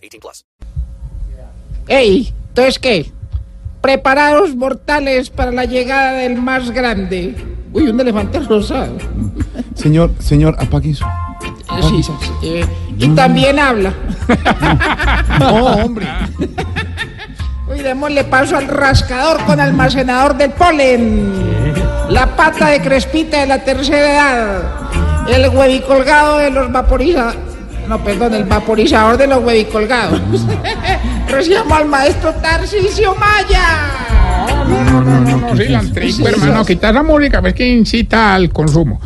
18 plus. Ey, ¿entonces qué? Preparados mortales para la llegada del más grande. Uy, un elefante rosado. Señor, señor, apague eso. Sí, sí, sí, eh, y también habla. No, hombre. Uy, démosle paso al rascador con almacenador del polen. La pata de crespita de la tercera edad. El huevicolgado de los vaporizadores. No, perdón, el vaporizador de los huevicolgados. Recibamos al maestro Tarcisio Maya. No, no, no, no, cilantrico, hermano, quita esa música, ves que incita al consumo.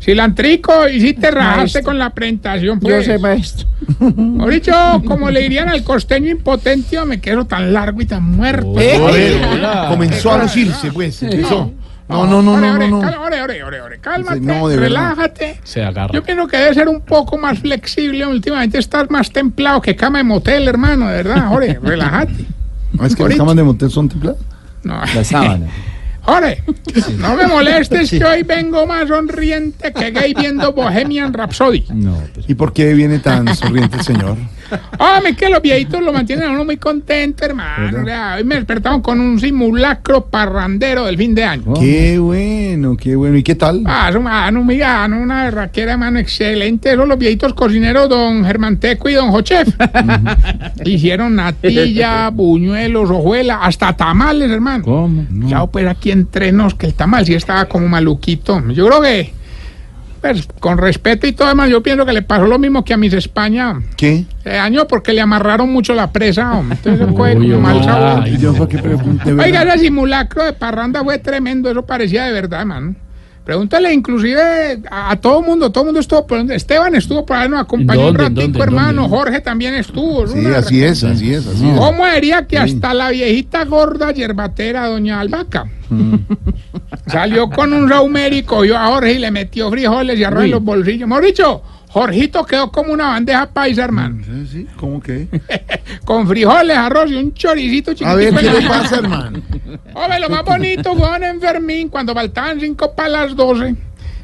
Cilantrico, y si te rajaste con la presentación, Yo pues. sé, maestro. Dicho, como le dirían al costeño impotente, me quedo tan largo y tan muerto. ¿Eh? A ver, comenzó a lucirse, pues. Empezó. No, no, no, no, ore, no, ore, ore, ore, ore, cálmate, No, de verdad. relájate. Se agarra. Yo pienso que debe ser un poco más flexible. Últimamente estás más templado que cama de motel, hermano, de verdad. Ore, relájate. ¿No es que las camas de motel son templadas? No. La sábana. Ore, no me molestes que hoy vengo más sonriente que gay viendo Bohemian Rhapsody. No, pues. ¿Y por qué viene tan sonriente el señor? Hombre, que los viejitos lo mantienen a uno muy contento, hermano. O sea, hoy me despertaron con un simulacro parrandero del fin de año. Qué bueno, qué bueno. ¿Y qué tal? Ah, su mano, mi gano, una berraquera, mano, excelente. Esos los viejitos cocineros, don Germán Teco y don Jochef. Hicieron natilla, buñuelos, hojuela, hasta tamales, hermano. ¿Cómo? Ya, pues aquí entre nos, que el tamal sí estaba como maluquito. Yo creo que, pues, con respeto y todo demás, yo pienso que le pasó lo mismo que a mis España. ¿Qué? Se dañó porque le amarraron mucho la presa, hombre. Entonces fue Uy, como mal sabor. Oiga, ese simulacro de parranda fue tremendo, eso parecía de verdad, mano. Pregúntale inclusive a, a todo mundo, todo mundo estuvo por Esteban estuvo por ahí, nos acompañó un ¿Dónde, ratico, dónde, hermano. dónde? Jorge también estuvo. Sí, una así es, así es, así es. ¿Cómo diría que hasta la viejita gorda yerbatera, doña Albaca, Mm. salió con un raumérico, yo a Jorge y le metió frijoles y arroz en los bolsillos? Hemos dicho, Jorgito quedó como una bandeja paisa, hermano, Sí, sí, ¿Cómo que? con frijoles, arroz y un choricito chiquitico. A ver, ¿qué le pasa, hermano? Hombre, lo más bonito fue don Enfermín, cuando faltaban cinco para las doce.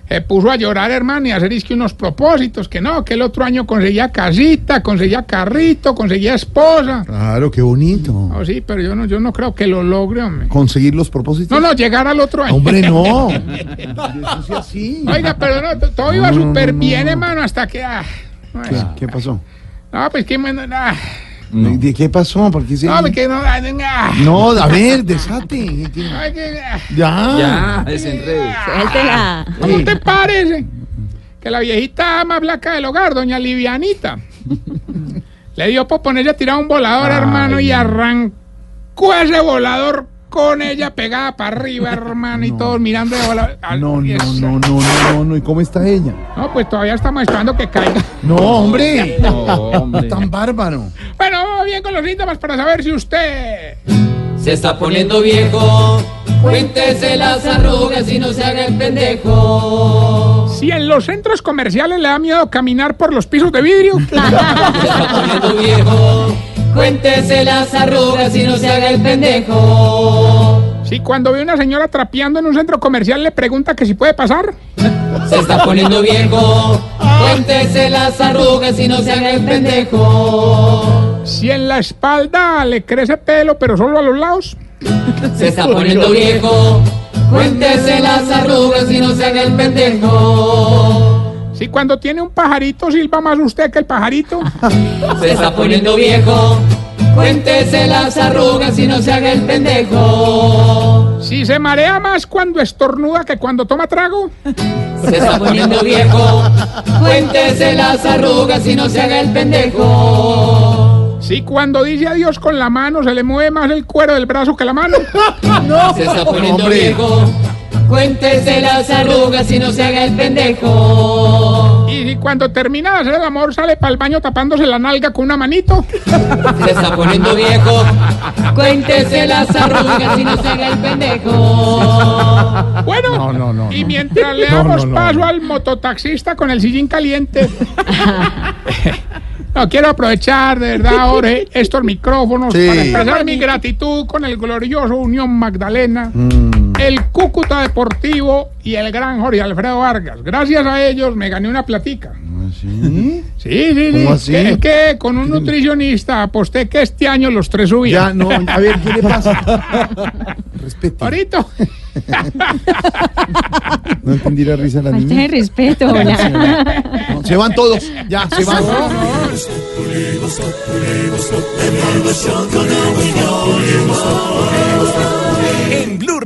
Se puso a llorar, hermano, y a hacer es que unos propósitos, que no, que el otro año conseguía casita, conseguía carrito, conseguía esposa. Claro, qué bonito. Oh, sí, pero yo no, yo no creo que lo logre, hombre. ¿Conseguir los propósitos? No, no, llegar al otro año. Hombre, no. Eso sí así. Oiga, pero no, todo iba No, no, súper no, bien, no. hermano, hasta que... ah, no, ¿Qué, qué pasó? no, pues que... me- ¿De qué pasó? ¿Por qué se... no, pues que no... ah, No, a ver, desate. ¿Qué- ay, que- ah, Ya. Ya, desenredes. Suéltela. ¿Cómo te parece? Que la viejita más blanca del hogar, doña Livianita, le dio por ponerle a tirar un volador, hermano, y arrancó ese volador con ella pegada para arriba, hermano, y todos mirando de. Al- No, y no, eso- no, no, no, no. ¿Y cómo está ella? No, pues todavía estamos esperando que caiga. No, hombre. No, hombre. Tan bárbaro. Bueno, vamos bien con los síntomas para saber si usted... Se está poniendo viejo. Cuéntese las arrugas y no se haga el pendejo. Si en los centros comerciales le da miedo caminar por los pisos de vidrio. Se está poniendo viejo. Cuéntese las arrugas y no se haga el pendejo. Si cuando ve una señora trapeando en un centro comercial le pregunta que si puede pasar. Se está poniendo viejo. Cuéntese las arrugas y no se haga el pendejo. Si en la espalda le crece pelo, pero solo a los lados. Se está poniendo viejo. Cuéntese las arrugas y no se haga el pendejo. Si cuando tiene un pajarito silba más usted que el pajarito. Se está poniendo viejo. Cuéntese las arrugas y no se haga el pendejo. Si se marea más cuando estornuda que cuando toma trago. Se está poniendo viejo. Cuéntese las arrugas y no se haga el pendejo. Si cuando dice adiós con la mano se le mueve más el cuero del brazo que la mano. Se está poniendo Hombre. viejo. Cuéntese las arrugas y no se haga el pendejo. Y cuando termina de hacer el amor sale para el baño tapándose la nalga con una manito. Se está poniendo viejo. Cuéntese las arrugas y no se haga el pendejo. Bueno, No, no, no, y no. mientras le damos no, no, paso no. al mototaxista con el sillín caliente. No, quiero aprovechar de verdad, Jorge, estos micrófonos Sí. para expresar mi gratitud con el glorioso Unión Magdalena, Mm. El Cúcuta Deportivo y el gran Jorge Alfredo Vargas. Gracias a ellos me gané una platica. ¿Sí? Sí, sí, sí. ¿Cómo así? Que- Es que con un nutricionista aposté que este año los tres Ya, subían. no, a ver, ¿qué le pasa? Respete. Ahorita. No entendí la risa de la niña. respeto, hola. No, se van todos, ya, se van.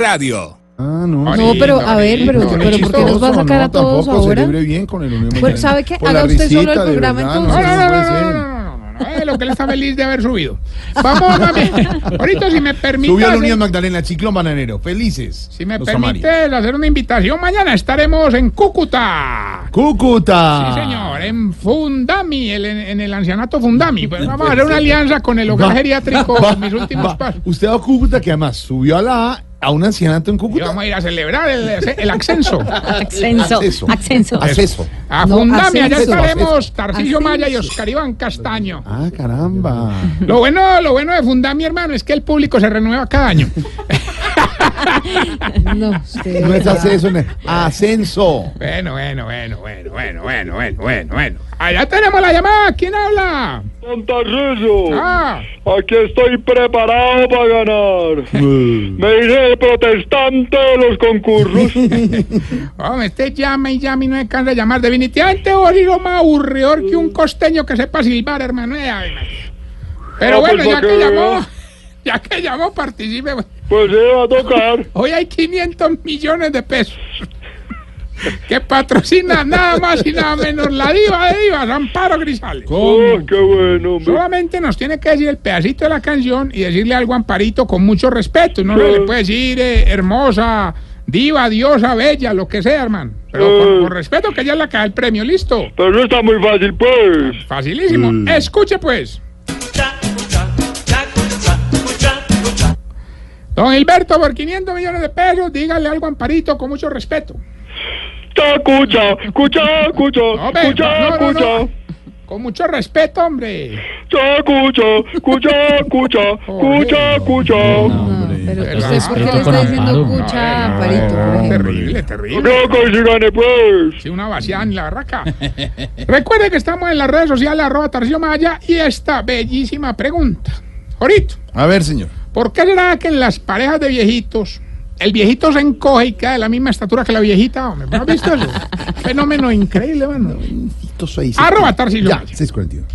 Radio. Ah, no. No, pero, a ver, pero- Ahorita, pero ¿por qué nos va a sacar a no, todos ahora? bien con el Unión Magdalena. ¿sabe qué? Haga usted solo risita, el de programa, verdad, entonces. No, no, no, no, no, no, no, no, no, eh, lo que él está feliz de haber subido. Vamos, mami. Ahorita, si me permite. Subió a la Unión Magdalena, Ciclón Bananero. Felices. Si me permite hacer una invitación, mañana estaremos en Cúcuta. Cúcuta. Sí, señor, en Fundami, el- en, en el ancianato Fundami. Pues vamos a hacer una alianza con el hogar Va, geriátrico va, en mis últimos va. pasos. Usted va a Cúcuta, que además subió a la A, a un ancianato en Y Cúcuta. vamos a ir a celebrar el, el ascenso. Ascenso. Acceso. Ascenso. Acceso. A No, Fundami, allá ascenso. estaremos Ascenso. Maya y Oscar Iván Castaño. Ah, caramba. Lo bueno, lo bueno de Fundami, hermano, es que el público se renueva cada año. No, usted. No es acceso, no es ascenso. Bueno, bueno, bueno, bueno, bueno, bueno, bueno, bueno, bueno. Allá tenemos la llamada. ¿Quién habla? Don Tarcisio, Ah, aquí estoy preparado para ganar. Me dice el protestante de los concursos. hombre, este llama y llama y no me cansa de llamar. Definitivamente vos sos más aburridor que un costeño que sepa silbar, hermano. Pero Ah, bueno, pues, ya para que llamó. ya que llamó, participe. pues. Pues sí, va a tocar. Hoy hay 500 millones de pesos. Que patrocina nada más y nada menos la diva de divas, Amparo Grisales. Oh, qué bueno, hombre. Solamente nos tiene que decir el pedacito de la canción y decirle algo a Amparito con mucho respeto. No se le puede decir eh, hermosa, diva, diosa, bella, lo que sea, hermano. Pero con, Eh. con respeto que ella es la da el premio, listo. Pero no está muy fácil, pues. Facilísimo. Escuche pues. Don Gilberto, por 500 millones de pesos, dígale algo a Amparito con mucho respeto. Escucha, escucha, escucha, No, no, no, no. escucha. Con mucho respeto, hombre. Escucha, escucha, escucha, escucha, escucha. No, pero usted, ¿por qué le está diciendo cucha, No, Amparito, no? Terrible, terrible. Sí gane, pues. Sí, una vaciada en la barraca. Recuerde que estamos en las redes sociales, arroba Tarcisio Maya, y esta bellísima pregunta. Jorito, A ver, señor. ¿Por qué será que en las parejas de viejitos, el viejito se encoge y queda de la misma estatura que la viejita? Hombre, ¿no has visto eso? Fenómeno increíble, mano. Arroba Tarcisio Ya, Maya. 641.